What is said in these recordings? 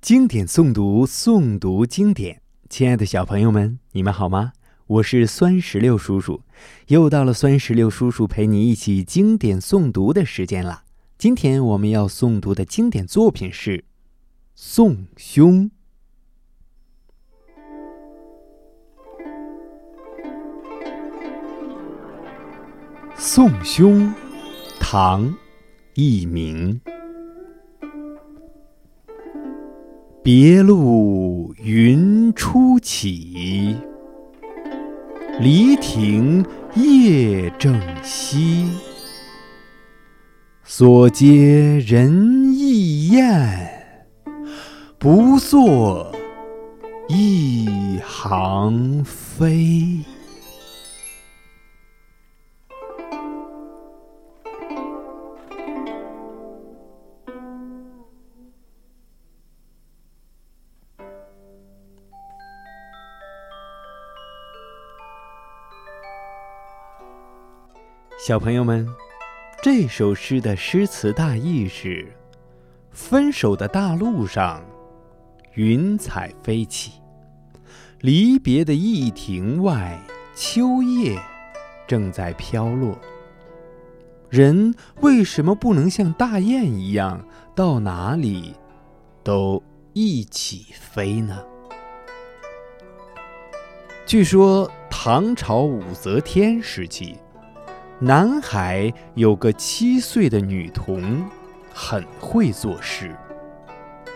经典诵读，诵读经典。亲爱的小朋友们，你们好吗？我是酸石榴叔叔，又到了酸石榴叔叔陪你一起经典诵读的时间了。今天我们要诵读的经典作品是《宋兄》。《宋兄》，唐·佚名。别路云初起，离亭夜正西。所接人亦厌，不作一行飞。小朋友们，这首诗的诗词大意是：分手的大路上，云彩飞起；离别的驿亭外，秋叶正在飘落。人为什么不能像大雁一样，到哪里都一起飞呢？据说唐朝武则天时期。南海有个七岁的女童，很会作诗。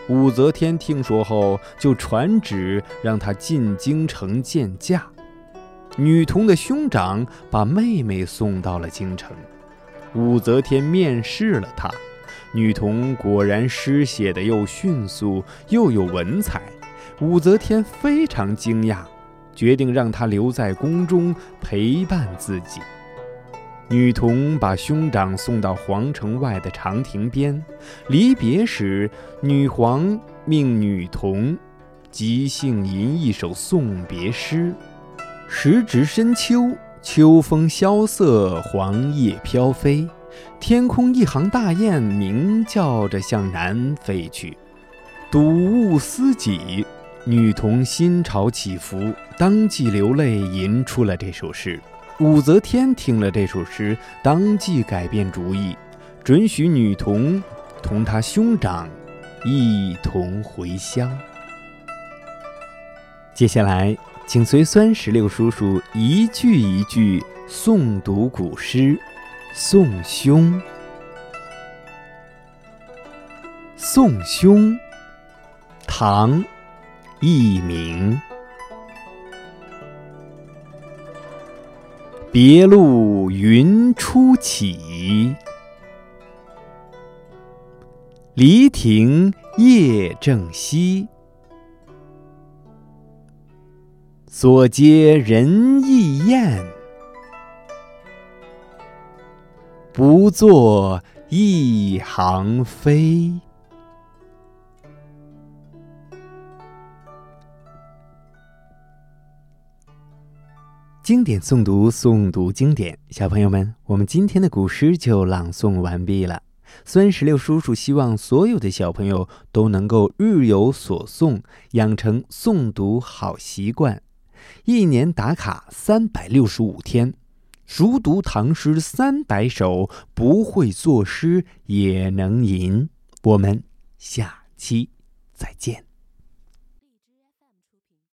武则天听说后，就传旨让她进京城见驾。女童的兄长把妹妹送到了京城，武则天面试了她。女童果然诗写的又迅速又有文采，武则天非常惊讶，决定让她留在宫中陪伴自己。女童把兄长送到皇城外的长亭边，离别时，女皇命女童即兴吟一首送别诗：“时值深秋，秋风萧瑟，黄叶飘飞，天空一行大雁鸣叫着向南飞去。”睹物思己，女童心潮起伏，当即流泪吟出了这首诗。武则天听了这首诗，当即改变主意，准许女童同她兄长一同回乡。接下来，请随酸石榴叔叔一句一句诵读古诗《送兄》。《宋兄》，唐·佚名。别路云初起，离亭夜正西。所接人亦雁，不作一行飞。经典诵读，诵读经典。小朋友们，我们今天的古诗就朗诵完毕了。酸石榴叔叔希望所有的小朋友都能够日有所诵，养成诵读好习惯。一年打卡三百六十五天，熟读唐诗三百首，不会作诗也能吟。我们下期再见。